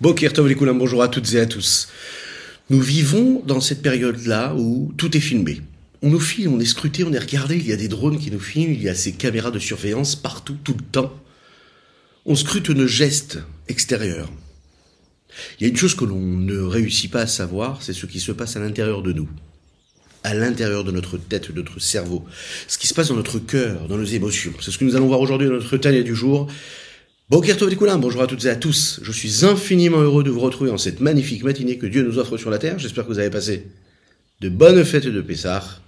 bonjour à toutes et à tous. Nous vivons dans cette période-là où tout est filmé. On nous filme, on est scruté, on est regardé, il y a des drones qui nous filment, il y a ces caméras de surveillance partout, tout le temps. On scrute nos gestes extérieurs. Il y a une chose que l'on ne réussit pas à savoir, c'est ce qui se passe à l'intérieur de nous. À l'intérieur de notre tête, de notre cerveau. Ce qui se passe dans notre cœur, dans nos émotions. C'est ce que nous allons voir aujourd'hui dans notre Tania du jour. Bonjour à toutes et à tous. Je suis infiniment heureux de vous retrouver en cette magnifique matinée que Dieu nous offre sur la terre. J'espère que vous avez passé de bonnes fêtes de Pessah.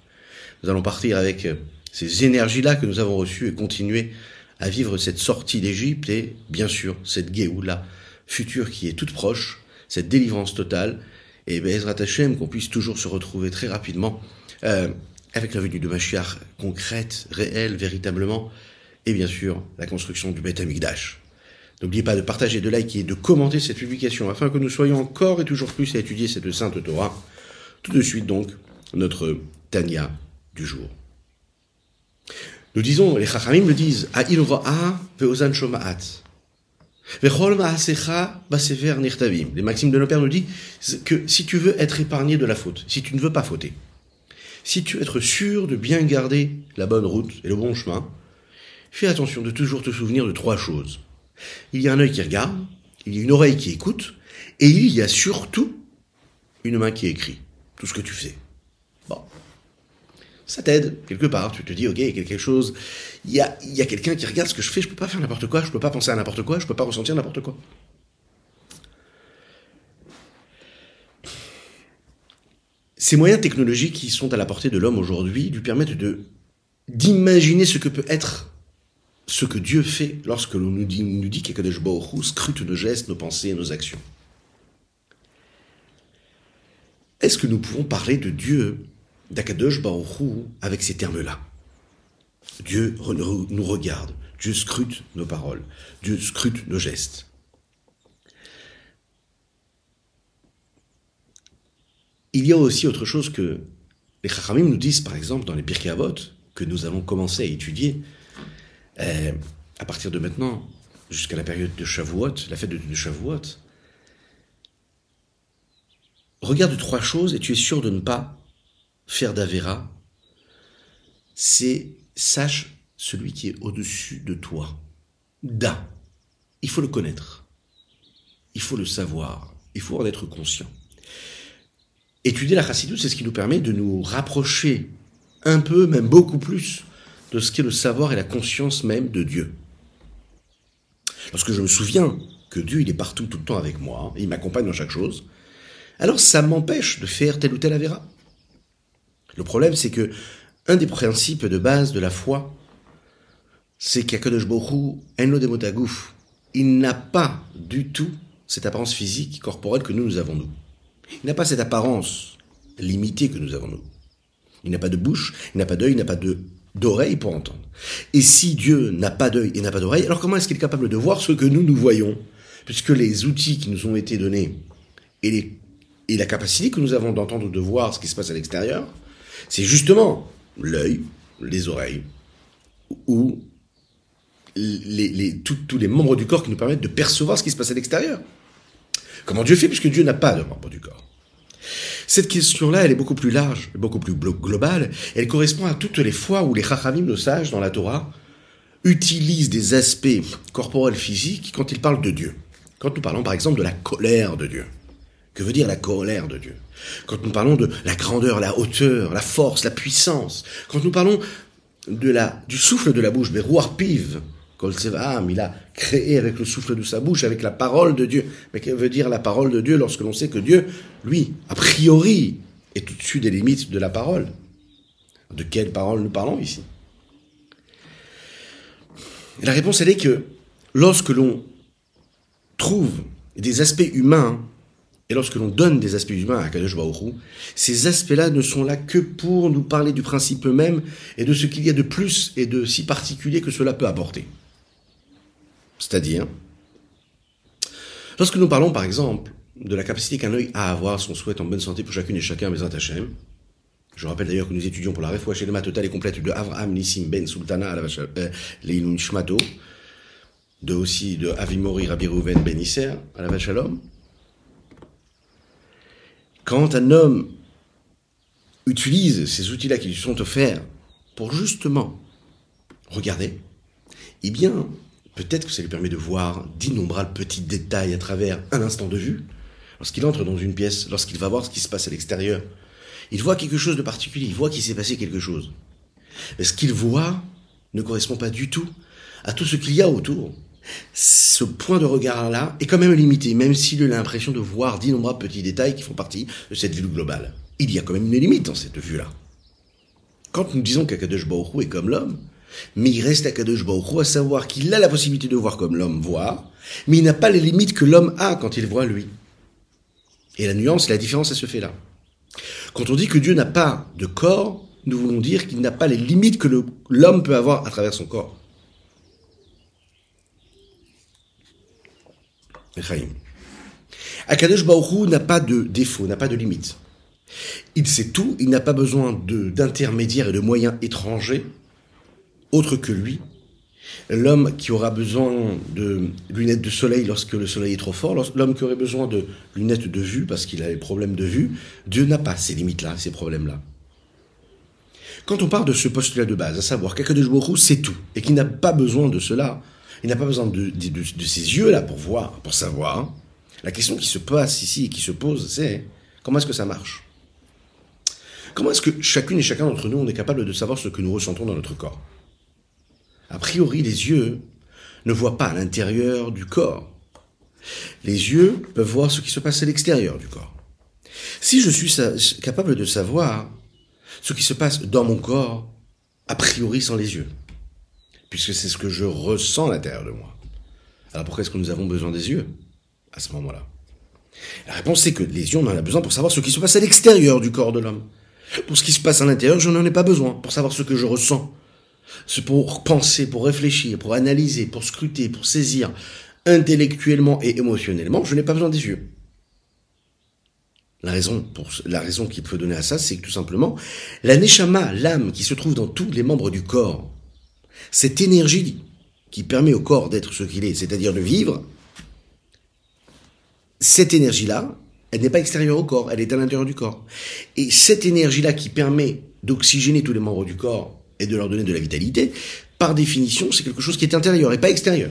Nous allons partir avec euh, ces énergies-là que nous avons reçues et continuer à vivre cette sortie d'Égypte et, bien sûr, cette Géoula future qui est toute proche, cette délivrance totale. Et Bezrat Hashem, qu'on puisse toujours se retrouver très rapidement euh, avec la venue de Mashiach concrète, réelle, véritablement, et bien sûr la construction du Beth Amikdash. N'oubliez pas de partager, de liker et de commenter cette publication afin que nous soyons encore et toujours plus à étudier cette sainte Torah. Tout de suite donc, notre Tania du jour. Nous disons, les Chachamim le disent, ve'ozan shoma'at. Les maximes de nos pères nous disent que si tu veux être épargné de la faute, si tu ne veux pas fauter, si tu veux être sûr de bien garder la bonne route et le bon chemin, fais attention de toujours te souvenir de trois choses. Il y a un œil qui regarde, il y a une oreille qui écoute, et il y a surtout une main qui écrit tout ce que tu fais. Bon. Ça t'aide, quelque part. Tu te dis, ok, il y a quelque chose. Il y a, y a quelqu'un qui regarde ce que je fais, je peux pas faire n'importe quoi, je peux pas penser à n'importe quoi, je peux pas ressentir n'importe quoi. Ces moyens technologiques qui sont à la portée de l'homme aujourd'hui lui permettent de d'imaginer ce que peut être ce que Dieu fait lorsque l'on nous dit, nous dit scrute nos gestes, nos pensées et nos actions. Est-ce que nous pouvons parler de Dieu, d'Akadosh Baruch avec ces termes-là? Dieu nous regarde, Dieu scrute nos paroles, Dieu scrute nos gestes. Il y a aussi autre chose que les Chachamim nous disent, par exemple, dans les Pirkei Avot, que nous allons commencer à étudier, euh, à partir de maintenant, jusqu'à la période de Shavuot, la fête de, de Shavuot, regarde trois choses et tu es sûr de ne pas faire d'Avera. C'est sache celui qui est au-dessus de toi. Da. Il faut le connaître. Il faut le savoir. Il faut en être conscient. Étudier la chassidut, c'est ce qui nous permet de nous rapprocher un peu, même beaucoup plus, de ce qu'est le savoir et la conscience même de Dieu. Lorsque je me souviens que Dieu, il est partout, tout le temps avec moi, il m'accompagne dans chaque chose, alors ça m'empêche de faire tel ou tel avéra. Le problème, c'est que un des principes de base de la foi, c'est qu'Akadosh il n'a pas du tout cette apparence physique, corporelle que nous, nous avons nous. Il n'a pas cette apparence limitée que nous avons nous. Il n'a pas de bouche, il n'a pas d'œil, il n'a pas de d'oreilles pour entendre. Et si Dieu n'a pas d'œil et n'a pas d'oreille, alors comment est-ce qu'il est capable de voir ce que nous, nous voyons? Puisque les outils qui nous ont été donnés et, la capacité que nous avons d'entendre ou de voir ce qui se passe à l'extérieur, c'est justement l'œil, les oreilles, ou tous les membres du corps qui nous permettent de percevoir ce qui se passe à l'extérieur. Comment Dieu fait puisque Dieu n'a pas de membres du corps? Cette question-là, elle est beaucoup plus large, beaucoup plus globale. Elle correspond à toutes les fois où les chachamim, nos sages dans la Torah, utilisent des aspects corporels physiques quand ils parlent de Dieu. Quand nous parlons par exemple de la colère de Dieu. Que veut dire la colère de Dieu? Quand nous parlons de la grandeur, la hauteur, la force, la puissance. Quand nous parlons de la, du souffle de la bouche, des piv, il a créé avec le souffle de sa bouche, avec la parole de Dieu. Mais que veut dire la parole de Dieu lorsque l'on sait que Dieu, lui, a priori, est au-dessus des limites de la parole? De quelle parole nous parlons ici? La réponse, elle est que lorsque l'on trouve des aspects humains, et lorsque l'on donne des aspects humains à Kadosh Baruch ces aspects-là ne sont là que pour nous parler du principe même et de ce qu'il y a de plus et de si particulier que cela peut apporter. C'est-à-dire, lorsque nous parlons par exemple de la capacité qu'un œil a à avoir son souhait en bonne santé pour chacune et chacun, mes Hashem, je rappelle d'ailleurs que nous étudions pour la réfoua le totale et complète de Avraham Nissim Ben Sultana euh, Leilun Shmato, de aussi de Avimori Rabbi Rouven Ben Isser à la Vachalom, quand un homme utilise ces outils-là qui lui sont offerts pour justement regarder, eh bien, peut-être que ça lui permet de voir d'innombrables petits détails à travers un instant de vue. Lorsqu'il entre dans une pièce, lorsqu'il va voir ce qui se passe à l'extérieur, il voit quelque chose de particulier, il voit qu'il s'est passé quelque chose. Mais ce qu'il voit ne correspond pas du tout à tout ce qu'il y a autour. Ce point de regard-là est quand même limité, même s'il a l'impression de voir d'innombrables petits détails qui font partie de cette vue globale. Il y a quand même une limite dans cette vue-là. Quand nous disons qu'Akadosh Baruch est comme l'homme, mais il reste Akadosh Baruch à savoir qu'il a la possibilité de voir comme l'homme voit, mais il n'a pas les limites que l'homme a quand il voit lui. Et la nuance, la différence, elle se fait là. Quand on dit que Dieu n'a pas de corps, nous voulons dire qu'il n'a pas les limites que l'homme peut avoir à travers son corps. Akadosh Baruch n'a pas de défaut, n'a pas de limite. Il sait tout, il n'a pas besoin d'intermédiaires et de moyens étrangers, autres que lui. L'homme qui aura besoin de lunettes de soleil lorsque le soleil est trop fort, l'homme qui aurait besoin de lunettes de vue parce qu'il a des problèmes de vue, Dieu n'a pas ces limites-là, ces problèmes-là. Quand on parle de ce postulat de base, à savoir qu'Akadosh Baruch c'est tout, et qu'il n'a pas besoin de cela, il n'a pas besoin de, de, ces yeux-là pour voir, pour savoir. La question qui se passe ici et qui se pose, c'est comment est-ce que ça marche? Comment est-ce que chacune et chacun d'entre nous, on est capable de savoir ce que nous ressentons dans notre corps? A priori, les yeux ne voient pas l'intérieur du corps. Les yeux peuvent voir ce qui se passe à l'extérieur du corps. Si je suis capable de savoir ce qui se passe dans mon corps, a priori sans les yeux, puisque c'est ce que je ressens à l'intérieur de moi. Alors pourquoi est-ce que nous avons besoin des yeux à ce moment-là? La réponse c'est que les yeux, on en a besoin pour savoir ce qui se passe à l'extérieur du corps de l'homme. Pour ce qui se passe à l'intérieur, je n'en ai pas besoin pour savoir ce que je ressens. Pour penser, pour réfléchir, pour analyser, pour scruter, pour saisir intellectuellement et émotionnellement, je n'ai pas besoin des yeux. La raison, pour, la raison qui peut donner à ça, c'est que tout simplement, la neshama, l'âme qui se trouve dans tous les membres du corps, cette énergie qui permet au corps d'être ce qu'il est, c'est-à-dire de vivre, cette énergie-là, elle n'est pas extérieure au corps, elle est à l'intérieur du corps. Et cette énergie-là qui permet d'oxygéner tous les membres du corps et de leur donner de la vitalité, par définition, c'est quelque chose qui est intérieur et pas extérieur.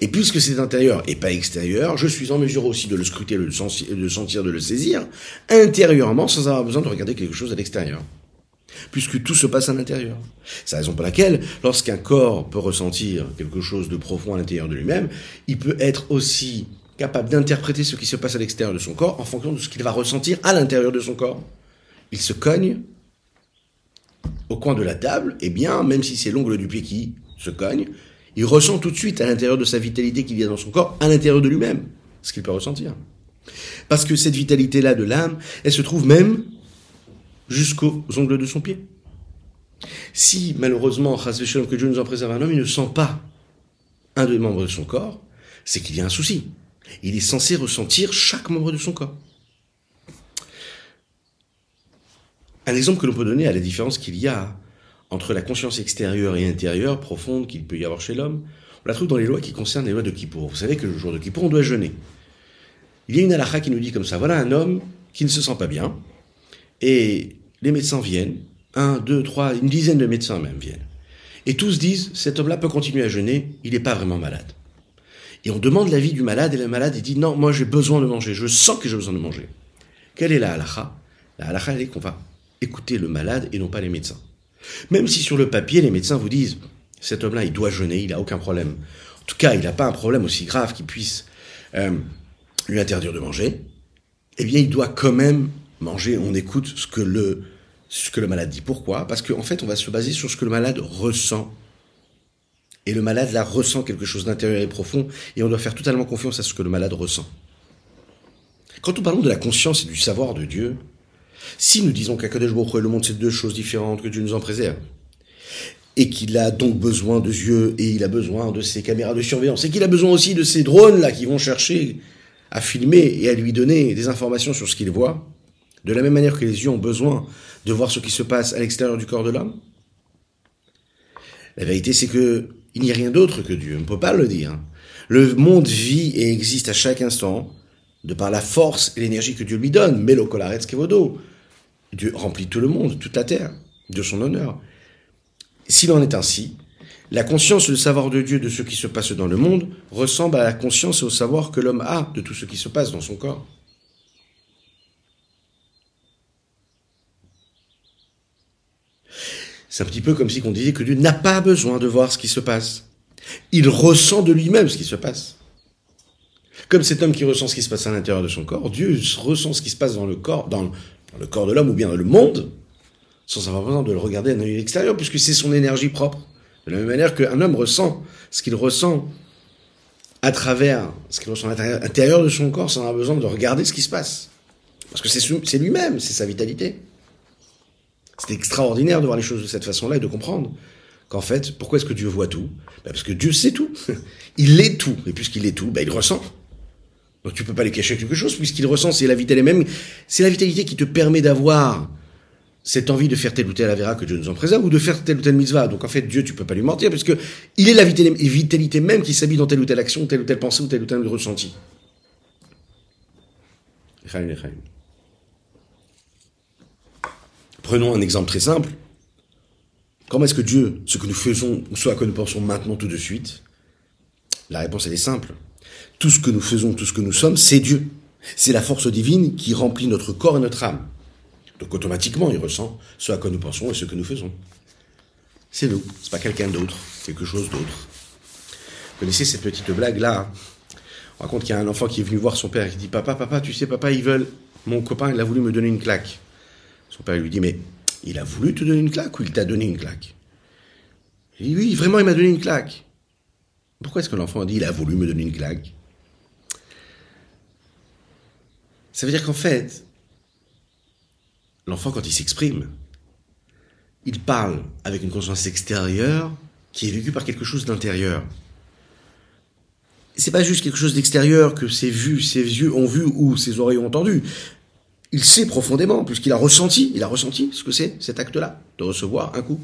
Et puisque c'est intérieur et pas extérieur, je suis en mesure aussi de le scruter, de le sentir, de le saisir, intérieurement, sans avoir besoin de regarder quelque chose à l'extérieur puisque tout se passe à l'intérieur. C'est la raison pour laquelle, lorsqu'un corps peut ressentir quelque chose de profond à l'intérieur de lui-même, il peut être aussi capable d'interpréter ce qui se passe à l'extérieur de son corps en fonction de ce qu'il va ressentir à l'intérieur de son corps. Il se cogne au coin de la table, et bien, même si c'est l'ongle du pied qui se cogne, il ressent tout de suite à l'intérieur de sa vitalité qu'il y a dans son corps, à l'intérieur de lui-même, ce qu'il peut ressentir. Parce que cette vitalité-là de l'âme, elle se trouve même jusqu'aux ongles de son pied. Si malheureusement, que Dieu nous en préserve un homme, il ne sent pas un des membres de son corps, c'est qu'il y a un souci. Il est censé ressentir chaque membre de son corps. Un exemple que l'on peut donner à la différence qu'il y a entre la conscience extérieure et intérieure profonde qu'il peut y avoir chez l'homme, on la trouve dans les lois qui concernent les lois de Kippour. Vous savez que le jour de Kippour, on doit jeûner. Il y a une halakha qui nous dit comme ça, voilà un homme qui ne se sent pas bien, et les médecins viennent, un, deux, trois, une dizaine de médecins même viennent. Et tous disent, cet homme-là peut continuer à jeûner, il n'est pas vraiment malade. Et on demande l'avis du malade, et le malade dit, non, moi j'ai besoin de manger, je sens que j'ai besoin de manger. Quelle est la halakha? La halakha, elle est qu'on va écouter le malade et non pas les médecins. Même si sur le papier, les médecins vous disent, cet homme-là, il doit jeûner, il n'a aucun problème. En tout cas, il n'a pas un problème aussi grave qui puisse euh, lui interdire de manger, eh bien, il doit quand même manger, on écoute ce que le, ce que le malade dit. Pourquoi? Parce qu'en fait, on va se baser sur ce que le malade ressent. Et le malade, là, ressent quelque chose d'intérieur et profond, et on doit faire totalement confiance à ce que le malade ressent. Quand nous parlons de la conscience et du savoir de Dieu, si nous disons qu'Akadosh Baruch et le monde, c'est deux choses différentes, que Dieu nous en préserve, et qu'il a donc besoin de yeux, et il a besoin de ses caméras de surveillance, et qu'il a besoin aussi de ces drones-là qui vont chercher à filmer et à lui donner des informations sur ce qu'il voit, de la même manière que les yeux ont besoin de voir ce qui se passe à l'extérieur du corps de l'homme. La vérité, c'est que il n'y a rien d'autre que Dieu. On ne peut pas le dire. Le monde vit et existe à chaque instant de par la force et l'énergie que Dieu lui donne, Melo Kolaretz Kevodo. Dieu remplit tout le monde, toute la terre, de son honneur. S'il en est ainsi, la conscience et le savoir de Dieu de ce qui se passe dans le monde ressemble à la conscience et au savoir que l'homme a de tout ce qui se passe dans son corps. C'est un petit peu comme si on disait que Dieu n'a pas besoin de voir ce qui se passe. Il ressent de lui-même ce qui se passe. Comme cet homme qui ressent ce qui se passe à l'intérieur de son corps, Dieu ressent ce qui se passe dans le corps, dans, le corps de l'homme ou bien dans le monde, sans avoir besoin de le regarder d'un œil extérieur, puisque c'est son énergie propre. De la même manière qu'un homme ressent ce qu'il ressent à travers ce qu'il ressent à l'intérieur de son corps sans avoir besoin de regarder ce qui se passe. Parce que c'est lui-même, c'est sa vitalité. C'est extraordinaire de voir les choses de cette façon-là et de comprendre qu'en fait, pourquoi est-ce que Dieu voit tout? Ben Parce que Dieu sait tout. Il est tout. Et puisqu'il est tout, ben il ressent. Donc tu peux pas lui cacher quelque chose puisqu'il ressent, c'est la vitalité même, c'est la vitalité qui te permet d'avoir cette envie de faire telle ou telle avéra que Dieu nous en préserve ou de faire telle ou telle mitzvah. Donc en fait, Dieu, tu peux pas lui mentir puisque il est la vitalité même qui s'habille dans telle ou telle action, telle ou telle pensée ou telle ou telle ressenti. Prenons un exemple très simple. Comment est-ce que Dieu, ce que nous faisons, ou ce à quoi nous pensons maintenant tout de suite, la réponse elle est simple. Tout ce que nous faisons, tout ce que nous sommes, c'est Dieu. C'est la force divine qui remplit notre corps et notre âme. Donc automatiquement, il ressent ce à quoi nous pensons et ce que nous faisons. C'est nous, c'est pas quelqu'un d'autre, quelque chose d'autre. Vous connaissez cette petite blague là On raconte qu'il y a un enfant qui est venu voir son père et qui dit Papa, papa, tu sais, papa, ils veulent. Mon copain, il a voulu me donner une claque. Son père lui dit Mais il a voulu te donner une claque ou il t'a donné une claque? Il dit Oui, vraiment, il m'a donné une claque. Pourquoi est-ce que l'enfant dit Il a voulu me donner une claque? Ça veut dire qu'en fait, l'enfant, quand il s'exprime, il parle avec une conscience extérieure qui est vécue par quelque chose d'intérieur. C'est pas juste quelque chose d'extérieur que ses vues, ses yeux ont vu ou ses oreilles ont entendu. Il sait profondément, puisqu'il a ressenti, il a ressenti ce que c'est, cet acte-là, de recevoir un coup.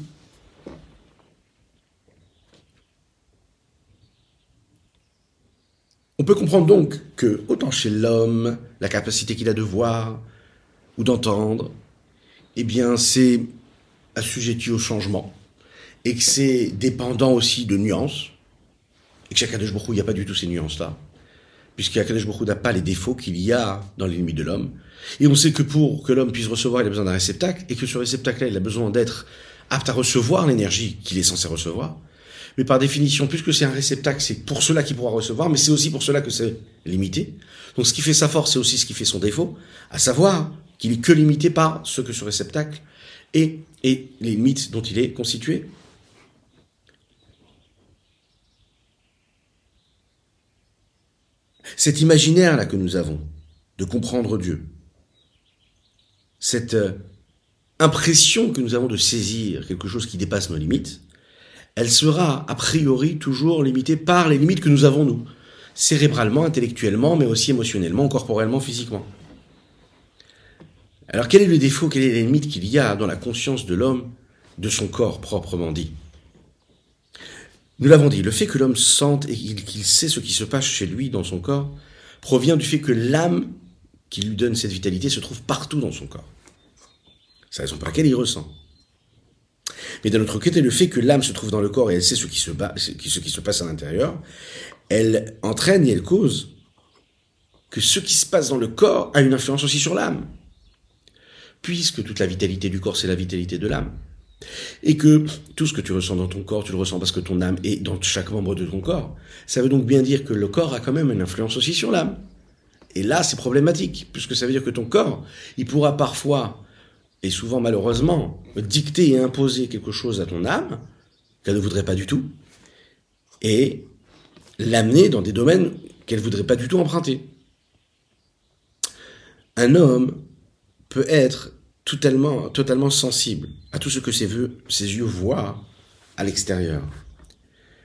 On peut comprendre donc que, autant chez l'homme, la capacité qu'il a de voir ou d'entendre, eh bien, c'est assujetti au changement, et que c'est dépendant aussi de nuances, et que chez Akadosh il n'y a pas du tout ces nuances-là, puisqu'Akadosh Baruch n'a pas les défauts qu'il y a dans l'ennemi de l'homme. Et on sait que pour que l'homme puisse recevoir, il a besoin d'un réceptacle, et que ce réceptacle-là, il a besoin d'être apte à recevoir l'énergie qu'il est censé recevoir. Mais par définition, puisque c'est un réceptacle, c'est pour cela qu'il pourra recevoir, mais c'est aussi pour cela que c'est limité. Donc ce qui fait sa force, c'est aussi ce qui fait son défaut, à savoir qu'il est que limité par ce que ce réceptacle est et les limites dont il est constitué. Cet imaginaire-là que nous avons de comprendre Dieu, cette euh, impression que nous avons de saisir quelque chose qui dépasse nos limites, elle sera a priori toujours limitée par les limites que nous avons nous, cérébralement, intellectuellement, mais aussi émotionnellement, corporellement, physiquement. Alors quel est le défaut, quelle est la limite qu'il y a dans la conscience de l'homme, de son corps proprement dit? Nous l'avons dit, le fait que l'homme sente et qu'il sait ce qui se passe chez lui dans son corps provient du fait que l'âme qui lui donne cette vitalité se trouve partout dans son corps. C'est la raison pour laquelle il ressent. Mais d'un autre côté, le fait que l'âme se trouve dans le corps et elle sait ce qui se, passe à l'intérieur, elle entraîne et elle cause que ce qui se passe dans le corps a une influence aussi sur l'âme. Puisque toute la vitalité du corps, c'est la vitalité de l'âme. Et que tout ce que tu ressens dans ton corps, tu le ressens parce que ton âme est dans chaque membre de ton corps. Ça veut donc bien dire que le corps a quand même une influence aussi sur l'âme. Et là, c'est problématique, puisque ça veut dire que ton corps, il pourra parfois et souvent malheureusement, dicter et imposer quelque chose à ton âme qu'elle ne voudrait pas du tout, et l'amener dans des domaines qu'elle ne voudrait pas du tout emprunter. Un homme peut être totalement, totalement sensible à tout ce que ses, ses yeux voient à l'extérieur.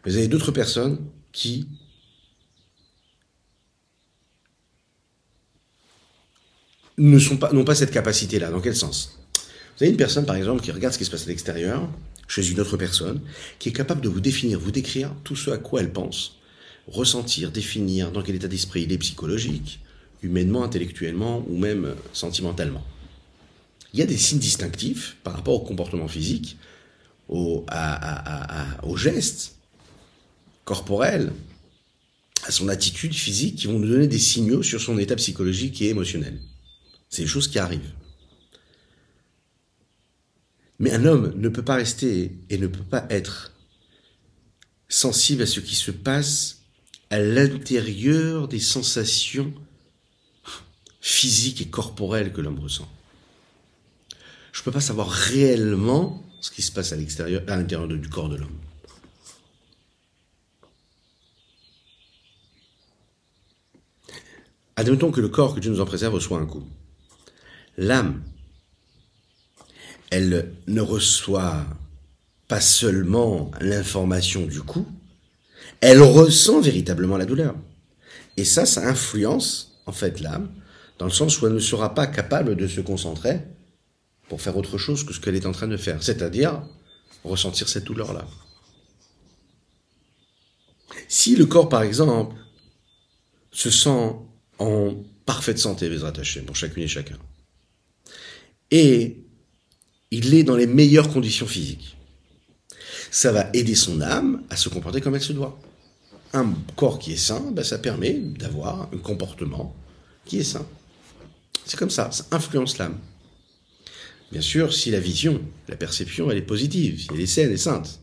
Vous avez d'autres personnes qui ne sont pas, n'ont pas cette capacité-là. Dans quel sens? Vous avez une personne, par exemple, qui regarde ce qui se passe à l'extérieur, chez une autre personne, qui est capable de vous définir, vous décrire tout ce à quoi elle pense, ressentir, définir dans quel état d'esprit il est psychologique, humainement, intellectuellement ou même sentimentalement. Il y a des signes distinctifs par rapport au comportement physique, au, aux gestes corporels, à son attitude physique qui vont nous donner des signaux sur son état psychologique et émotionnel. C'est des choses qui arrivent. Mais un homme ne peut pas rester et ne peut pas être sensible à ce qui se passe à l'intérieur des sensations physiques et corporelles que l'homme ressent. Je ne peux pas savoir réellement ce qui se passe à l'extérieur, à l'intérieur du corps de l'homme. Admettons que le corps que Dieu nous en préserve reçoit un coup. L'âme, elle ne reçoit pas seulement l'information du coup, elle ressent véritablement la douleur. Et ça, ça influence en fait l'âme, dans le sens où elle ne sera pas capable de se concentrer pour faire autre chose que ce qu'elle est en train de faire, c'est-à-dire ressentir cette douleur-là. Si le corps, par exemple, se sent en parfaite santé, les rattacher pour chacune et chacun, et il est dans les meilleures conditions physiques, ça va aider son âme à se comporter comme elle se doit. Un corps qui est sain, ben, ça permet d'avoir un comportement qui est sain. C'est comme ça, ça influence l'âme. Bien sûr, si la vision, la perception, elle est positive, si elle est saine et sainte.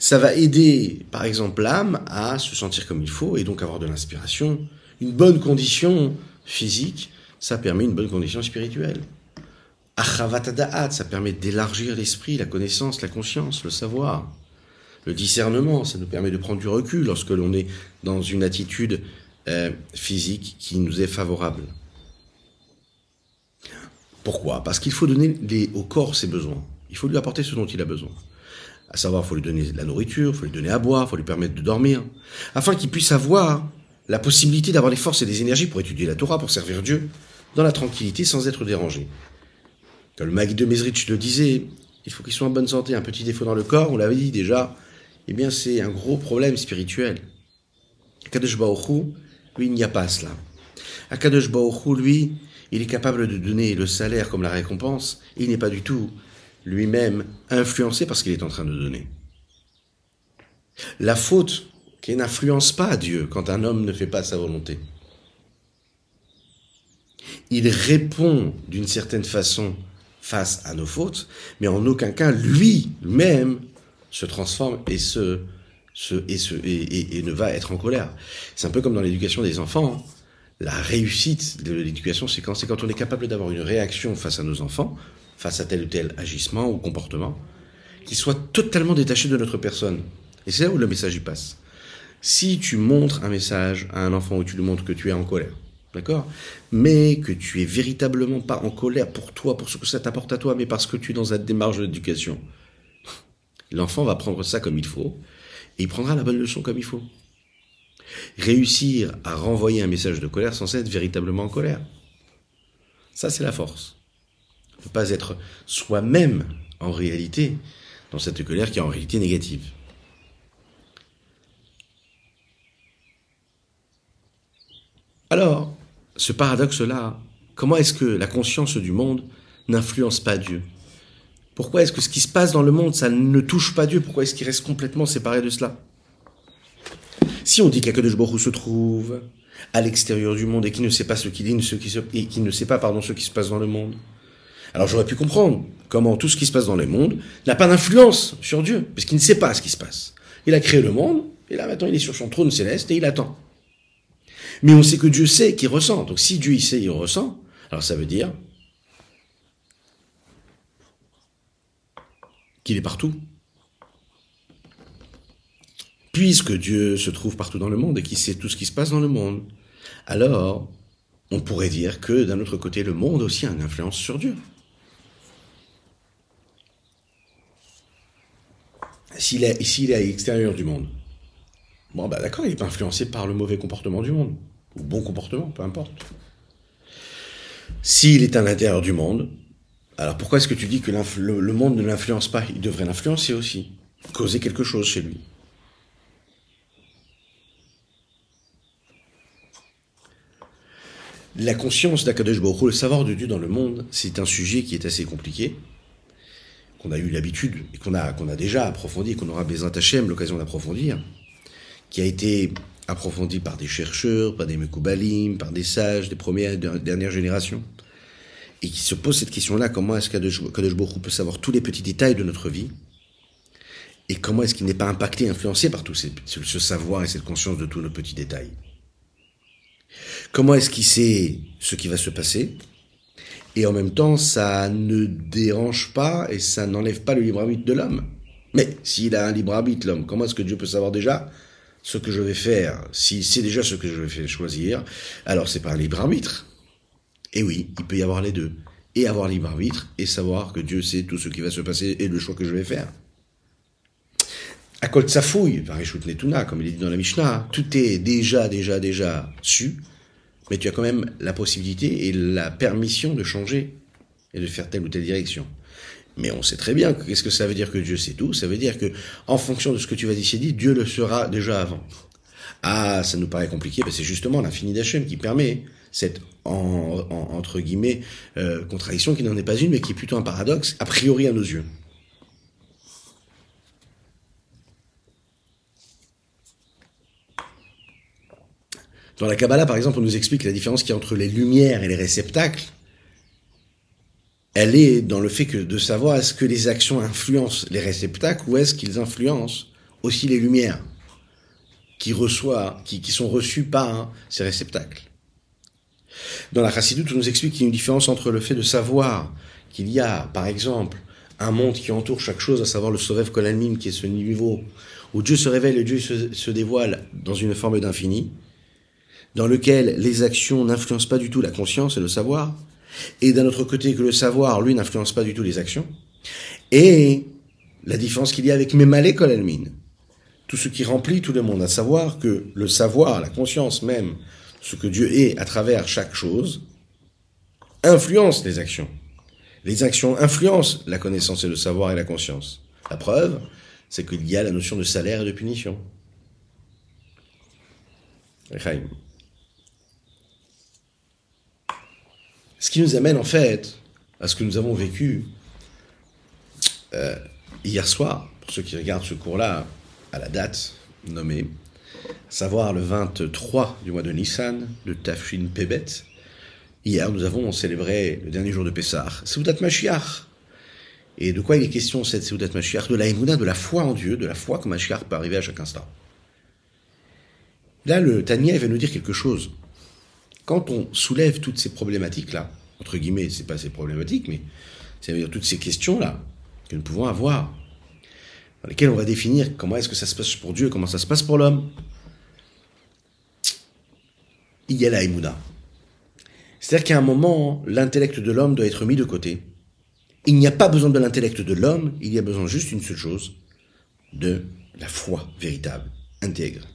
Ça va aider, par exemple, l'âme à se sentir comme il faut et donc avoir de l'inspiration. Une bonne condition physique, ça permet une bonne condition spirituelle. Achavatadaat, ça permet d'élargir l'esprit, la connaissance, la conscience, le savoir. Le discernement, ça nous permet de prendre du recul lorsque l'on est dans une attitude euh, physique qui nous est favorable. Pourquoi? Parce qu'il faut donner au corps ses besoins. Il faut lui apporter ce dont il a besoin. À savoir, il faut lui donner de la nourriture, il faut lui donner à boire, il faut lui permettre de dormir, afin qu'il puisse avoir la possibilité d'avoir les forces et des énergies pour étudier la Torah, pour servir Dieu, dans la tranquillité, sans être dérangé. Le Magui de Mesrich le disait, il faut qu'il soit en bonne santé. Un petit défaut dans le corps, on l'avait dit déjà, eh bien c'est un gros problème spirituel. Kadosh Baruch lui, il n'y a pas cela. Akadosh Baruch lui, il est capable de donner le salaire comme la récompense, il n'est pas du tout lui-même influencé par ce qu'il est en train de donner. La faute qui n'influence pas Dieu quand un homme ne fait pas sa volonté. Il répond d'une certaine façon face à nos fautes, mais en aucun cas lui-même se transforme et se, et, se et, ne va être en colère. C'est un peu comme dans l'éducation des enfants. Hein la réussite de l'éducation, c'est quand, quand on est capable d'avoir une réaction face à nos enfants, face à tel ou tel agissement ou comportement, qui soit totalement détaché de notre personne. Et c'est là où le message y passe. Si tu montres un message à un enfant où tu lui montres que tu es en colère, d'accord? Mais que tu es véritablement pas en colère pour toi, pour ce que ça t'apporte à toi, mais parce que tu es dans cette démarche d'éducation, l'enfant va prendre ça comme il faut, et il prendra la bonne leçon comme il faut réussir à renvoyer un message de colère sans être véritablement en colère. Ça, c'est la force. Ne pas être soi-même en réalité dans cette colère qui est en réalité négative. Alors, ce paradoxe-là, comment est-ce que la conscience du monde n'influence pas Dieu? Pourquoi est-ce que ce qui se passe dans le monde, ça ne touche pas Dieu? Pourquoi est-ce qu'il reste complètement séparé de cela? Si on dit qu'Akadosh Baruch se trouve à l'extérieur du monde et qui ne sait pas ce qu'il dit, qui et qui ne sait pas ce qui se passe dans le monde, alors j'aurais pu comprendre comment tout ce qui se passe dans le monde n'a pas d'influence sur Dieu, parce qu'il ne sait pas ce qui se passe. Il a créé le monde, et là maintenant il est sur son trône céleste et il attend. Mais on sait que Dieu sait qu'il ressent. Donc si Dieu sait, il ressent, alors ça veut dire qu'il est partout puisque Dieu se trouve partout dans le monde et qu'il sait tout ce qui se passe dans le monde, alors on pourrait dire que d'un autre côté, le monde aussi a une influence sur Dieu. S'il est, s'il est à l'extérieur du monde, bon bah d'accord, il n'est pas influencé par le mauvais comportement du monde, ou bon comportement, peu importe. S'il est à l'intérieur du monde, alors pourquoi est-ce que tu dis que le monde ne l'influence pas? Il devrait l'influencer aussi, causer quelque chose chez lui. La conscience Baruch Hu, le savoir de Dieu dans le monde, c'est un sujet qui est assez compliqué, qu'on a eu l'habitude et qu'on a, déjà approfondi, qu'on aura besoin Hachem l'occasion d'approfondir, qui a été approfondi par des chercheurs, par des Mekoubalim, par des sages des premières et dernières générations, et qui se pose cette question-là, comment est-ce qu'Akadosh Baruch peut savoir tous les petits détails de notre vie, et comment est-ce qu'il n'est pas impacté, influencé par tout ce savoir et cette conscience de tous nos petits détails? Comment est-ce qu'il sait ce qui va se passer? Et en même temps, ça ne dérange pas et ça n'enlève pas le libre arbitre de l'homme. Mais s'il a un libre arbitre, l'homme, comment est-ce que Dieu peut savoir déjà ce que je vais faire S'il sait déjà ce que je vais choisir, alors c'est pas un libre arbitre. Et oui, il peut y avoir les deux. Et avoir libre arbitre et savoir que Dieu sait tout ce qui va se passer et le choix que je vais faire. À Kol Tsafouille, Netuna, comme il est dit dans la Mishnah, tout est déjà, déjà, déjà su, mais tu as quand même la possibilité et la permission de changer et de faire telle ou telle direction. Mais on sait très bien qu'est-ce que ça veut dire que Dieu sait tout. Ça veut dire que, en fonction de ce que tu vas décider, Dieu le sera déjà avant. Ah, ça nous paraît compliqué, c'est justement l'infini d'Hachem qui permet cette entre guillemets euh, contradiction qui n'en est pas une, mais qui est plutôt un paradoxe a priori à nos yeux. Dans la Kabbalah, par exemple, on nous explique la différence qu'il y a entre les lumières et les réceptacles. Elle est dans le fait de savoir est-ce que les actions influencent les réceptacles ou est-ce qu'ils influencent aussi les lumières qui reçoivent, qui, sont reçues par ces réceptacles. Dans la Chassidut, on nous explique qu'il y a une différence entre le fait de savoir qu'il y a, par exemple, un monde qui entoure chaque chose, à savoir le Sovev Kolalmim, qui est ce niveau où Dieu se révèle et Dieu se dévoile dans une forme d'infini, dans lequel les actions n'influencent pas du tout la conscience et le savoir, et d'un autre côté que le savoir, lui, n'influence pas du tout les actions, et la différence qu'il y a avec Memale Kolalmin, tout ce qui remplit tout le monde, à savoir que le savoir, la conscience même, ce que Dieu est à travers chaque chose, influence les actions. Les actions influencent la connaissance et le savoir et la conscience. La preuve, c'est qu'il y a la notion de salaire et de punition. Ce qui nous amène en fait à ce que nous avons vécu euh, hier soir, pour ceux qui regardent ce cours-là, à la date nommée, à savoir le 23 du mois de Nissan, de Tafshin Pebet. Hier, nous avons célébré le dernier jour de Pessah, Seudat Mashiach. Et de quoi il est question cette Seudat Mashiach? De la Emouna, de la foi en Dieu, de la foi que Mashiach peut arriver à chaque instant. Là, le Tania va nous dire quelque chose. Quand on soulève toutes ces problématiques-là, entre guillemets, c'est pas ces problématiques, mais c'est-à-dire toutes ces questions-là que nous pouvons avoir, dans lesquelles on va définir comment est-ce que ça se passe pour Dieu, comment ça se passe pour l'homme, il y a la Emouna. C'est-à-dire qu'à un moment, l'intellect de l'homme doit être mis de côté. Il n'y a pas besoin de l'intellect de l'homme, il y a besoin juste d'une seule chose, de la foi véritable, intègre.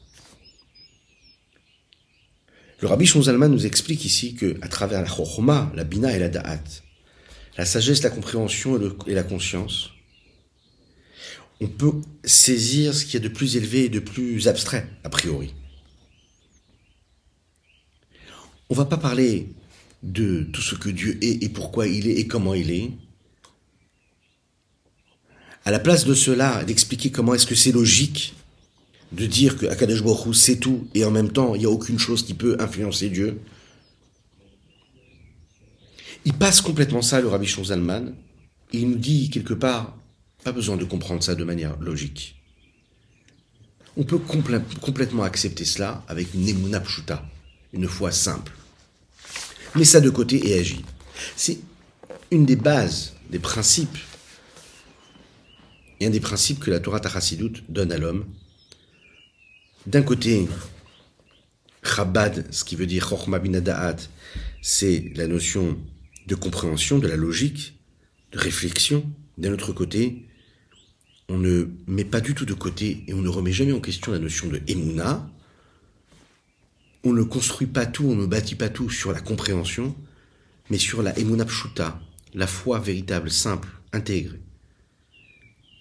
Le Rabbi Shonzalman nous explique ici que, à travers la chokhma, la bina et la da'at, la sagesse, la compréhension et, la conscience, on peut saisir ce qui est de plus élevé et de plus abstrait, a priori. On va pas parler de tout ce que Dieu est et pourquoi il est et comment il est. À la place de cela, d'expliquer comment est-ce que c'est logique de dire que Akadosh Baruch c'est tout et en même temps il n'y a aucune chose qui peut influencer Dieu. Il passe complètement ça, le Rabbi Shonzalman. Il nous dit quelque part, pas besoin de comprendre ça de manière logique. On peut complètement accepter cela avec une emuna pshuta, une foi simple. Mets ça de côté et agis. C'est une des bases, des principes, et un des principes que la Torah Tachasidut donne à l'homme, d'un côté, Chabad, ce qui veut dire Chochma Binadaat, c'est la notion de compréhension, de la logique, de réflexion. D'un autre côté, on ne met pas du tout de côté et on ne remet jamais en question la notion de Emouna. On ne construit pas tout, on ne bâtit pas tout sur la compréhension, mais sur la Emouna Pshuta, la foi véritable, simple, intégrée.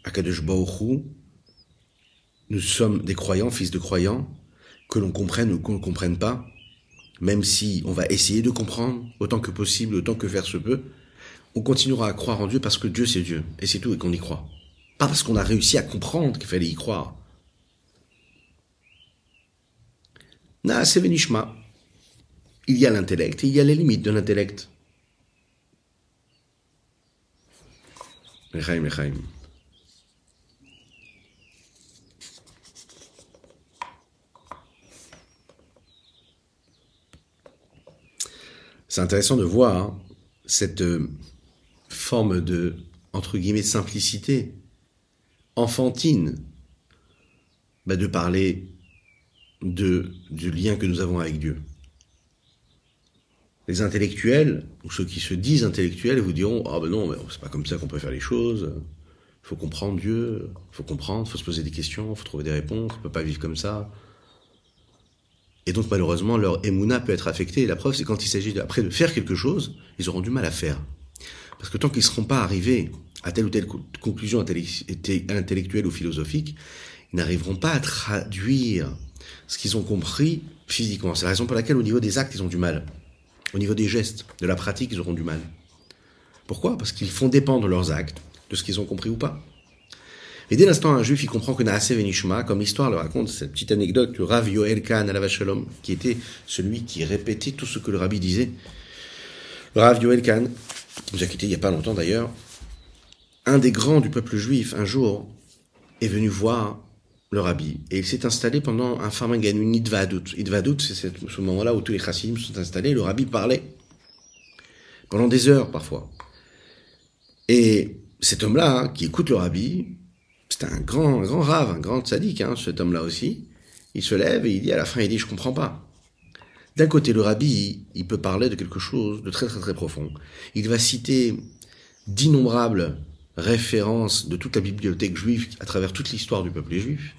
Akadosh nous sommes des croyants, fils de croyants, que l'on comprenne ou qu'on ne comprenne pas. même si on va essayer de comprendre autant que possible, autant que faire se peut, on continuera à croire en Dieu parce que Dieu c'est Dieu, et c'est tout, et qu'on y croit. Pas parce qu'on a réussi à comprendre qu'il fallait y croire. Il y a l'intellect et il y a les limites de l'intellect. C'est intéressant de voir hein, cette euh, forme de, entre guillemets, simplicité enfantine bah, de parler du lien que nous avons avec Dieu. Les intellectuels, ou ceux qui se disent intellectuels, vous diront Ah ben non, c'est pas comme ça qu'on peut faire les choses. Il faut comprendre Dieu, il faut comprendre, il faut se poser des questions, il faut trouver des réponses, on peut pas vivre comme ça. Et donc malheureusement, leur émouna peut être affectée. La preuve, c'est quand il s'agit après de faire quelque chose, ils auront du mal à faire. Parce que tant qu'ils ne seront pas arrivés à telle ou telle conclusion intellectuelle ou philosophique, ils n'arriveront pas à traduire ce qu'ils ont compris physiquement. C'est la raison pour laquelle au niveau des actes, ils ont du mal. Au niveau des gestes, de la pratique, ils auront du mal. Pourquoi? Parce qu'ils font dépendre leurs actes de ce qu'ils ont compris ou pas. Et dès l'instant, un juif, il comprend que Naase Venishma, comme l'histoire le raconte, cette petite anecdote du Rav Yoel Khan Alavashalom, qui était celui qui répétait tout ce que le rabbi disait. Le Rav Yoel Khan, qui nous a quittés il n'y a pas longtemps d'ailleurs, un des grands du peuple juif, un jour, est venu voir le rabbi. Et il s'est installé pendant un farmangan, une idvadut. Idvadut, c'est ce moment-là où tous les chassidim sont installés, le rabbi parlait. Pendant des heures, parfois. Et cet homme-là, hein, qui écoute le rabbi, c'est un grand, un grand rave, un grand sadique, hein, cet homme-là aussi. Il se lève et il dit, à la fin, il dit, je comprends pas. D'un côté, le rabbi, il peut parler de quelque chose de très très très profond. Il va citer d'innombrables références de toute la bibliothèque juive à travers toute l'histoire du peuple juif.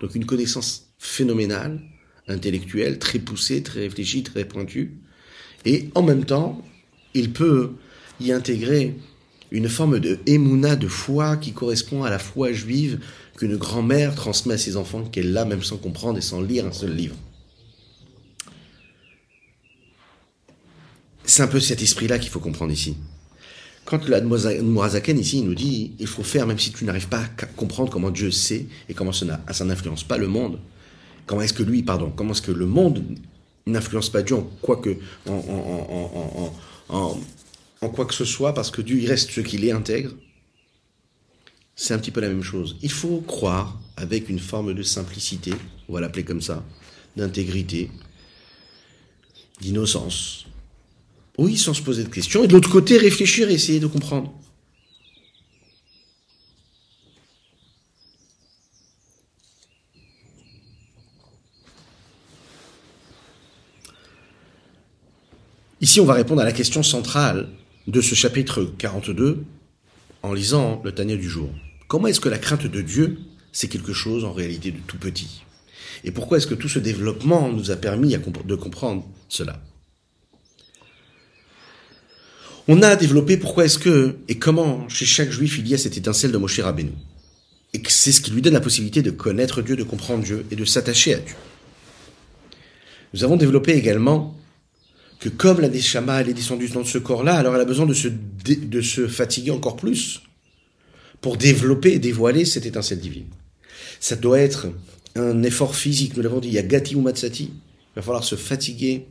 Donc une connaissance phénoménale, intellectuelle, très poussée, très réfléchie, très pointue. Et en même temps, il peut y intégrer une forme de émouna, de foi qui correspond à la foi juive qu'une grand-mère transmet à ses enfants, qu'elle l'a même sans comprendre et sans lire un seul livre. C'est un peu cet esprit-là qu'il faut comprendre ici. Quand l'Admorazaken ici nous dit il faut faire même si tu n'arrives pas à comprendre comment Dieu sait et comment ça n'influence pas le monde, comment est-ce que lui, pardon, comment est-ce que le monde n'influence pas Dieu en quoi que, quoi que ce soit, parce que Dieu il reste ce qu'il est intègre, c'est un petit peu la même chose. Il faut croire avec une forme de simplicité, on va l'appeler comme ça, d'intégrité, d'innocence. Oui, sans se poser de questions, et de l'autre côté, réfléchir et essayer de comprendre. Ici, on va répondre à la question centrale de ce chapitre 42 en lisant le Tania du jour. Comment est-ce que la crainte de Dieu, c'est quelque chose en réalité de tout petit? Et pourquoi est-ce que tout ce développement nous a permis de comprendre cela? On a développé pourquoi est-ce que et comment chez chaque juif il y a cette étincelle de Moshe Rabbeinu. Et c'est ce qui lui donne la possibilité de connaître Dieu, de comprendre Dieu et de s'attacher à Dieu. Nous avons développé également que comme la Neshama est descendue dans ce corps-là, alors elle a besoin de se, de se fatiguer encore plus pour développer et dévoiler cette étincelle divine. Ça doit être un effort physique, nous l'avons dit, il y a Gati ou Matsati, il va falloir se fatiguer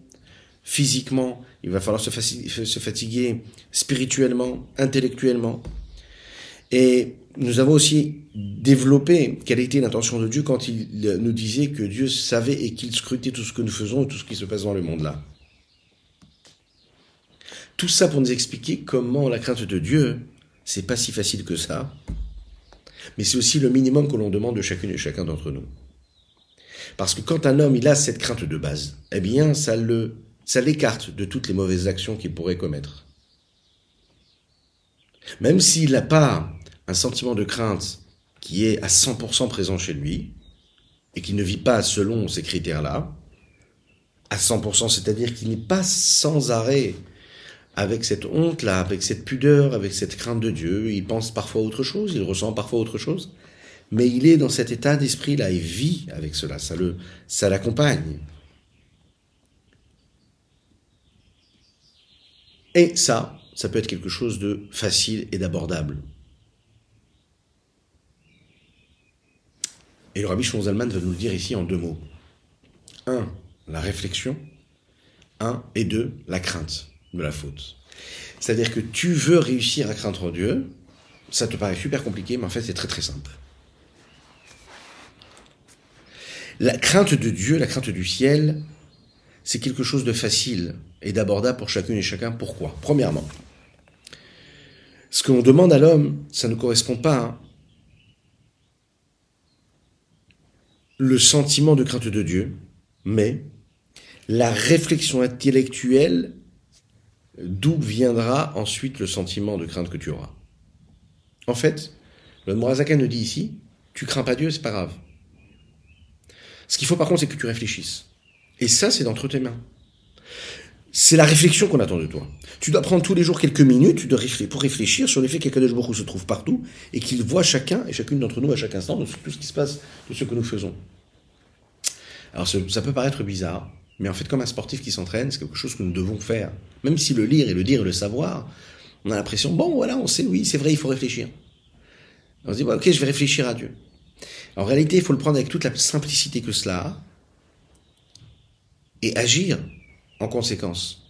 physiquement, il va falloir se, fatiguer spirituellement, intellectuellement. Et nous avons aussi développé quelle était l'intention de Dieu quand il nous disait que Dieu savait et qu'il scrutait tout ce que nous faisons, tout ce qui se passe dans le monde là. Tout ça pour nous expliquer comment la crainte de Dieu, c'est pas si facile que ça, mais c'est aussi le minimum que l'on demande de chacune et chacun d'entre nous. Parce que quand un homme il a cette crainte de base, eh bien ça le ça l'écarte de toutes les mauvaises actions qu'il pourrait commettre. Même s'il n'a pas un sentiment de crainte qui est à 100% présent chez lui et qui ne vit pas selon ces critères-là, à 100%, c'est-à-dire qu'il n'est pas sans arrêt avec cette honte-là, avec cette pudeur, avec cette crainte de Dieu. Il pense parfois autre chose, il ressent parfois autre chose, mais il est dans cet état d'esprit-là et vit avec cela, ça le, ça l'accompagne. Et ça, ça peut être quelque chose de facile et d'abordable. Et le rabbi Zalman va nous le dire ici en deux mots. Un, la réflexion. Un, et deux, la crainte de la faute. C'est-à-dire que tu veux réussir à craindre Dieu, ça te paraît super compliqué, mais en fait c'est très très simple. La crainte de Dieu, la crainte du ciel, c'est quelque chose de facile et d'abordable pour chacune et chacun. Pourquoi? Premièrement, ce qu'on demande à l'homme, ça ne correspond pas à le sentiment de crainte de Dieu, mais la réflexion intellectuelle d'où viendra ensuite le sentiment de crainte que tu auras. En fait, le Morazaka nous dit ici, tu crains pas Dieu, c'est pas grave. Ce qu'il faut par contre, c'est que tu réfléchisses. Et ça, c'est d'entre tes mains. C'est la réflexion qu'on attend de toi. Tu dois prendre tous les jours quelques minutes pour réfléchir sur le fait qu'Akadosh Baruch se trouve partout et qu'il voit chacun et chacune d'entre nous à chaque instant de tout ce qui se passe, de ce que nous faisons. Alors ça peut paraître bizarre, mais en fait comme un sportif qui s'entraîne, c'est quelque chose que nous devons faire. Même si le lire et le dire et le savoir, on a l'impression, bon voilà, on sait, oui, c'est vrai, il faut réfléchir. On se dit, ok, je vais réfléchir à Dieu. En réalité, il faut le prendre avec toute la simplicité que cela a et agir en conséquence.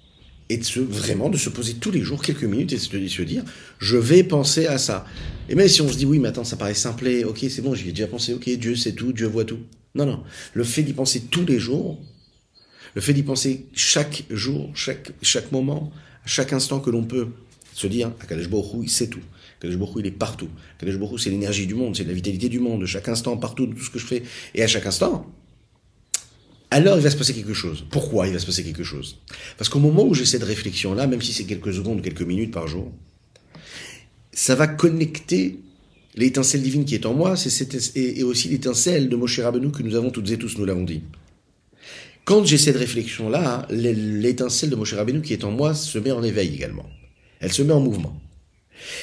Et de vraiment de se poser tous les jours quelques minutes et se dire, je vais penser à ça. Et même si on se dit, oui, mais attends, ça paraît simple, ok, c'est bon, j'y ai déjà pensé, ok, Dieu sait tout, Dieu voit tout. Non, non. Le fait d'y penser tous les jours, le fait d'y penser chaque jour, chaque, chaque moment, chaque instant que l'on peut, se dire, Akadosh Baruch il sait tout. Kadosh Baruch il est partout. Kadosh Baruch c'est l'énergie du monde, c'est la vitalité du monde, de chaque instant, partout, de tout ce que je fais, et à chaque instant. Alors il va se passer quelque chose. Pourquoi il va se passer quelque chose? Parce qu'au moment où j'ai cette réflexion-là, même si c'est quelques secondes, quelques minutes par jour, ça va connecter l'étincelle divine qui est en moi, c'est et, aussi l'étincelle de Moshe Rabbeinu que nous avons toutes et tous, nous l'avons dit. Quand j'ai cette réflexion-là, l'étincelle de Moshe Rabbeinu qui est en moi se met en éveil également. Elle se met en mouvement.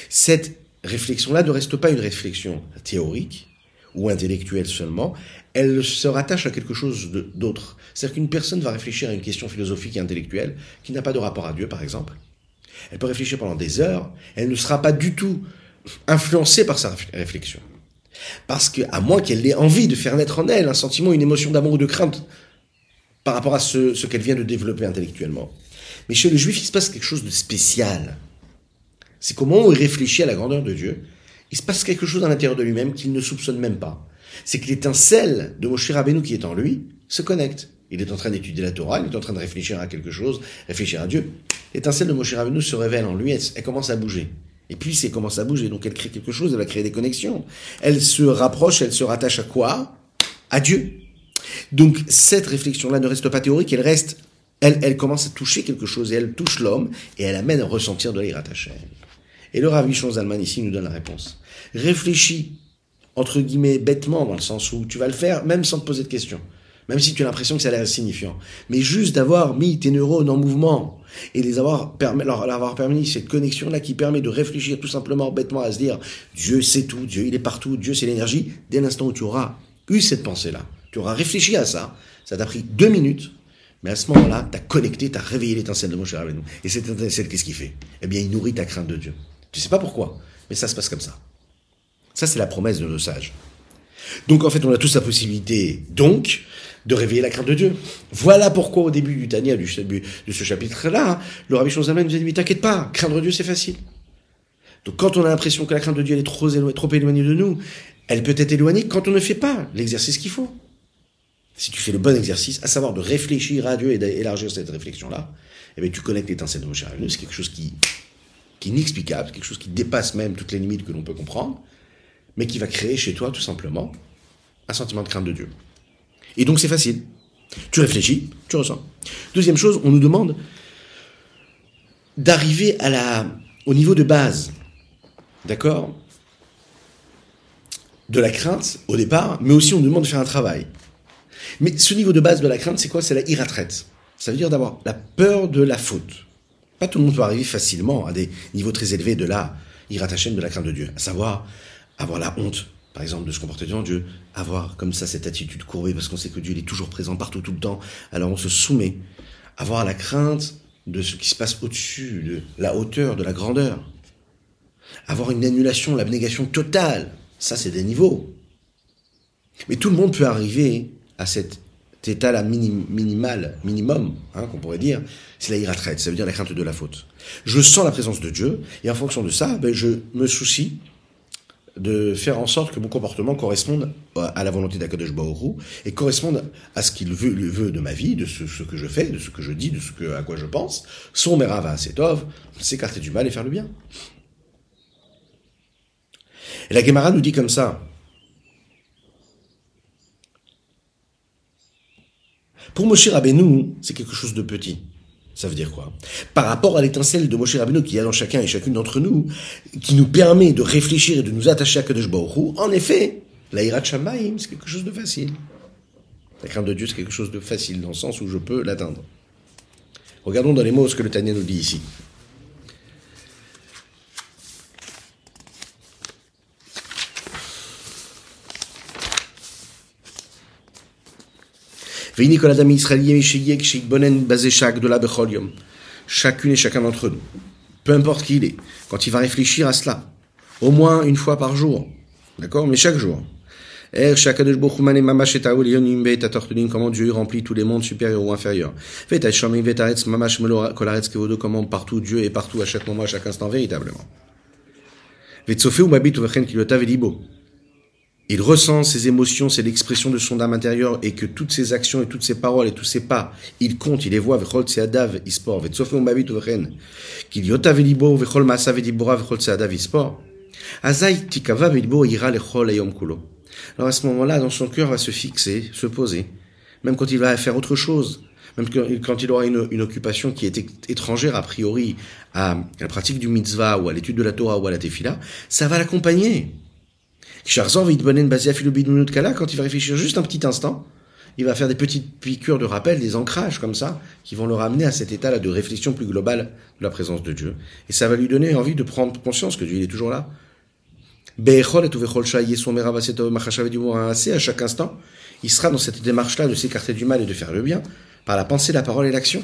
Cette réflexion-là ne reste pas une réflexion théorique ou intellectuelle seulement, elle se rattache à quelque chose d'autre. C'est-à-dire qu'une personne va réfléchir à une question philosophique et intellectuelle qui n'a pas de rapport à Dieu, par exemple. Elle peut réfléchir pendant des heures, elle ne sera pas du tout influencée par sa réflexion. Parce que, à moins qu'elle ait envie de faire naître en elle un sentiment, une émotion d'amour ou de crainte par rapport à ce, ce qu'elle vient de développer intellectuellement. Mais chez le juif, il se passe quelque chose de spécial c'est qu'au moment où il réfléchit à la grandeur de Dieu, il se passe quelque chose à l'intérieur de lui-même qu'il ne soupçonne même pas. C'est que l'étincelle de Moshe Rabbeinu qui est en lui se connecte. Il est en train d'étudier la Torah, il est en train de réfléchir à quelque chose, réfléchir à Dieu. L'étincelle de Moshe Rabbeinu se révèle en lui, elle, commence à bouger. Et puis, elle commence à bouger, donc elle crée quelque chose, elle va créer des connexions. Elle se rapproche, elle se rattache à quoi? À Dieu. Donc, cette réflexion-là ne reste pas théorique, elle reste, elle, commence à toucher quelque chose, et elle touche l'homme, et elle amène à ressentir de l'irattachel. Et le Rav Zalman ici nous donne la réponse. Réfléchis, entre guillemets, bêtement, dans le sens où tu vas le faire même sans te poser de questions. Même si tu as l'impression que ça a l'air signifiant. Mais juste d'avoir mis tes neurones en mouvement et les avoir permis, leur avoir permis cette connexion-là qui permet de réfléchir tout simplement bêtement à se dire Dieu sait tout, Dieu il est partout, Dieu c'est l'énergie. Dès l'instant où tu auras eu cette pensée-là, tu auras réfléchi à ça, ça t'a pris deux minutes, mais à ce moment-là, tu as connecté, tu as réveillé l'étincelle de cher nous. Et cette étincelle, qu'est-ce qu'il fait? Eh bien, il nourrit ta crainte de Dieu. Tu sais pas pourquoi, mais ça se passe comme ça. Ça, c'est la promesse de nos sages. Donc, en fait, on a tous la possibilité, donc, de réveiller la crainte de Dieu. Voilà pourquoi, au début du Tania, du, de ce chapitre-là, le Rabbi Shonzaman nous a dit, mais t'inquiète pas, craindre Dieu, c'est facile. Donc, quand on a l'impression que la crainte de Dieu est trop, trop éloignée de nous, elle peut être éloignée quand on ne fait pas l'exercice qu'il faut. Si tu fais le bon exercice, à savoir de réfléchir à Dieu et d'élargir cette réflexion-là, eh tu connectes l'étincelle de Moshe C'est quelque chose qui est inexplicable, quelque chose qui dépasse même toutes les limites que l'on peut comprendre, mais qui va créer chez toi tout simplement un sentiment de crainte de Dieu. Et donc c'est facile. Tu réfléchis, tu ressens. Deuxième chose, on nous demande d'arriver au niveau de base, d'accord De la crainte au départ, mais aussi on nous demande de faire un travail. Mais ce niveau de base de la crainte, c'est quoi? C'est la iratraite. Ça veut dire d'avoir la peur de la faute. Pas tout le monde peut arriver facilement à des niveaux très élevés de la irratachem, de la crainte de Dieu. À savoir, avoir la honte, par exemple, de se comporter devant Dieu. Avoir comme ça cette attitude courbée parce qu'on sait que Dieu est toujours présent partout, tout le temps. Alors on se soumet. Avoir la crainte de ce qui se passe au-dessus, de la hauteur, de la grandeur. Avoir une annulation, l'abnégation totale, ça c'est des niveaux. Mais tout le monde peut arriver à cet état-là minimal, minimum, hein, qu'on pourrait dire, c'est la iratraite, ça veut dire la crainte de la faute. Je sens la présence de Dieu, et en fonction de ça, ben, je me soucie de faire en sorte que mon comportement corresponde à la volonté d'Akadosh Baoru et corresponde à ce qu'il veut, veut de ma vie, de ce, que je fais, de ce que je dis, de ce que, à quoi je pense. Son merava setov, s'écarter du mal et faire le bien. Et la Gemara nous dit comme ça. Pour Moshe Rabbeinu, c'est quelque chose de petit. Ça veut dire quoi? Par rapport à l'étincelle de Moshe Rabbeinu qui y a dans chacun et chacune d'entre nous, qui nous permet de réfléchir et de nous attacher à Kadosh Baruch en effet, l'Aïrat Shamaim, c'est quelque chose de facile. La crainte de Dieu, c'est quelque chose de facile, dans le sens où je peux l'atteindre. Regardons dans les mots ce que le Tanya nous dit ici. Chacune et chacun d'entre nous, peu importe qui il est, quand il va réfléchir à cela, au moins une fois par jour, d'accord, mais chaque jour. Comment Dieu remplit tous les mondes supérieurs ou inférieurs. Comment partout Dieu est partout à chaque moment, à chaque instant, véritablement. Il ressent ses émotions, c'est l'expression de son âme intérieure et que toutes ses actions et toutes ses paroles et tous ses pas, il compte, il les voit, vechol tseadav ispor, vetsofeu mabit uvren, qu'il yota velibo, vechol vechol tseadav ispor. Azai tikava velibo ira lechol ayom kulo. Alors à ce moment-là, dans son cœur va se fixer, se poser, même quand il va faire autre chose, même quand il aura une, une occupation qui est étrangère a priori à la pratique du mitzvah ou à l'étude de la Torah ou à la tefila, ça va l'accompagner. Quand il va réfléchir juste un petit instant, il va faire des petites piqûres de rappel, des ancrages comme ça, qui vont le ramener à cet état-là de réflexion plus globale de la présence de Dieu. Et ça va lui donner envie de prendre conscience que Dieu il est toujours là. À chaque instant, il sera dans cette démarche-là de s'écarter du mal et de faire le bien, par la pensée, la parole et l'action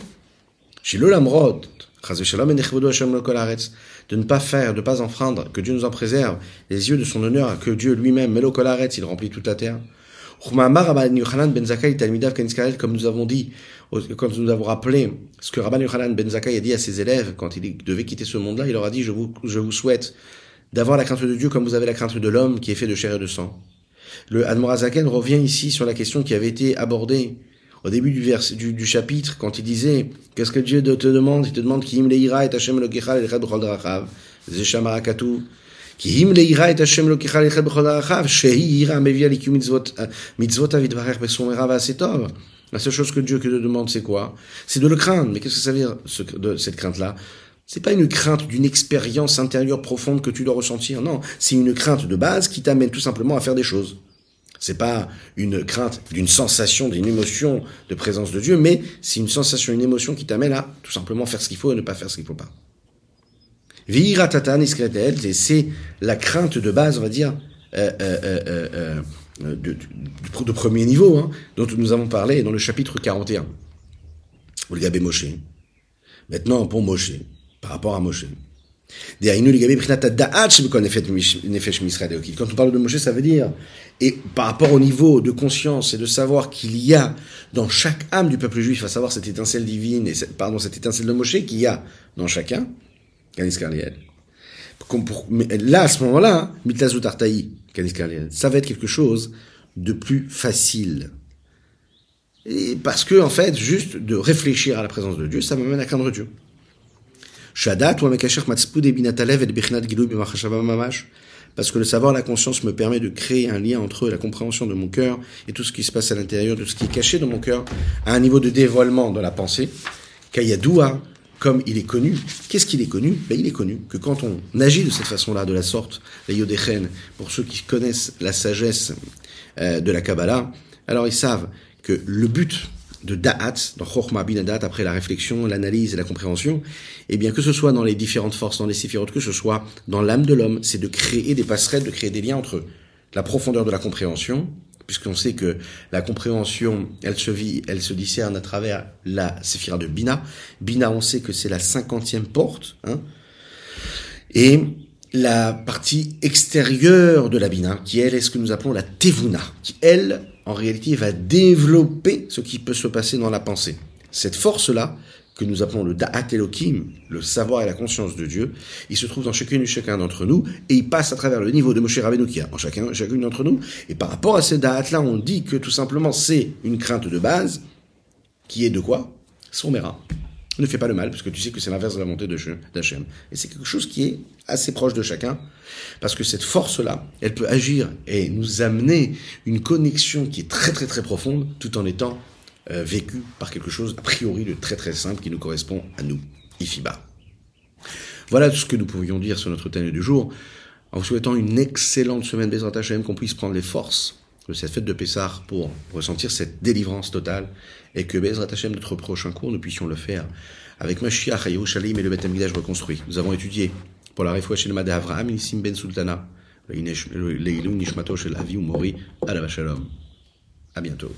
de ne pas faire, de ne pas enfreindre, que Dieu nous en préserve, les yeux de son honneur, que Dieu lui-même, Melo il remplit toute la terre. Ben comme nous avons dit, quand nous avons rappelé ce que Rabban Yochanan Ben Zakai a dit à ses élèves quand il devait quitter ce monde-là, il leur a dit, je vous, je vous souhaite d'avoir la crainte de Dieu comme vous avez la crainte de l'homme qui est fait de chair et de sang. Le Admorazaken revient ici sur la question qui avait été abordée au début du, chapitre, quand il disait, qu'est-ce que Dieu te demande? Il te demande, Ki im leira et Hashem lokechal el b'chol darachav. C'est shamara katu. Ki im leira et Hashem b'chol darachav. Shehi ira mevia mitzvot, mitzvot avid v'asetov. La seule chose que Dieu te demande, c'est quoi? C'est de le craindre. Mais qu'est-ce que ça veut dire, de, cette crainte-là? C'est pas une crainte d'une expérience intérieure profonde que tu dois ressentir, non. C'est une crainte de base qui t'amène tout simplement à faire des choses. C'est pas une crainte d'une sensation, d'une émotion de présence de Dieu, mais c'est une sensation, une émotion qui t'amène à tout simplement faire ce qu'il faut et ne pas faire ce qu'il faut pas. et c'est la crainte de base, on va dire, euh, euh, euh, de, premier niveau, hein, dont nous avons parlé dans le chapitre 41. Gabé Moshe. Maintenant, pour Moshe, par rapport à Moshe. Quand on parle de Moshe, ça veut dire, et par rapport au niveau de conscience et de savoir qu'il y a dans chaque âme du peuple juif, à savoir cette étincelle divine, et pardon, cette étincelle de Moshe qu'il y a dans chacun, là, à ce moment-là, ça va être quelque chose de plus facile. Parce que, en fait, juste de réfléchir à la présence de Dieu, ça m'amène à craindre Dieu. Parce que le savoir, la conscience me permet de créer un lien entre la compréhension de mon cœur et tout ce qui se passe à l'intérieur, de ce qui est caché dans mon cœur, à un niveau de dévoilement dans la pensée. Kayadoua, comme il est connu, qu'est-ce qu'il est connu? Ben, Il est connu que quand on agit de cette façon-là, de la sorte, la Yodéchen, pour ceux qui connaissent la sagesse euh, de la Kabbalah, alors ils savent que le but de da'at, dans Chokhmah bin après la réflexion, l'analyse et la compréhension, eh bien que ce soit dans les différentes forces, dans les séphirotes, que ce soit dans l'âme de l'homme, c'est de créer des passerelles, de créer des liens entre la profondeur de la compréhension puisqu'on sait que la compréhension, elle se vit, elle se discerne à travers la séphira de Bina. Bina, on sait que c'est la cinquantième porte, hein, et la partie extérieure de la Bina, qui elle est ce que nous appelons la Tevuna, qui elle, en réalité, va développer ce qui peut se passer dans la pensée. Cette force-là, que nous appelons le Da'at Elohim, le savoir et la conscience de Dieu, il se trouve dans chacune et chacun d'entre nous, et il passe à travers le niveau de Moshe Rabbeinu qui a en chacun, chacune d'entre nous, et par rapport à ce Da'at-là, on dit que tout simplement c'est une crainte de base, qui est de quoi? Son. Ne fais pas le mal, parce que tu sais que c'est l'inverse de la montée d'Hachem. Et c'est quelque chose qui est assez proche de chacun, parce que cette force-là, elle peut agir et nous amener une connexion qui est très très très profonde, tout en étant euh, vécu par quelque chose a priori de très très simple qui nous correspond à nous, Ifiba. Voilà tout ce que nous pouvions dire sur notre thème du jour, en vous souhaitant une excellente semaine Bezrat Hashem, qu'on puisse prendre les forces de cette fête de Pessah pour ressentir cette délivrance totale, et que Bezrat Hashem, notre prochain cours, nous puissions le faire avec Mashiach, Shalim et le Beth Amikdash reconstruit. Nous avons étudié pour la réfoua chez le Madé Avraham, Nissim Ben Sultana, le Nishmato chez Avi Mori, la À bientôt.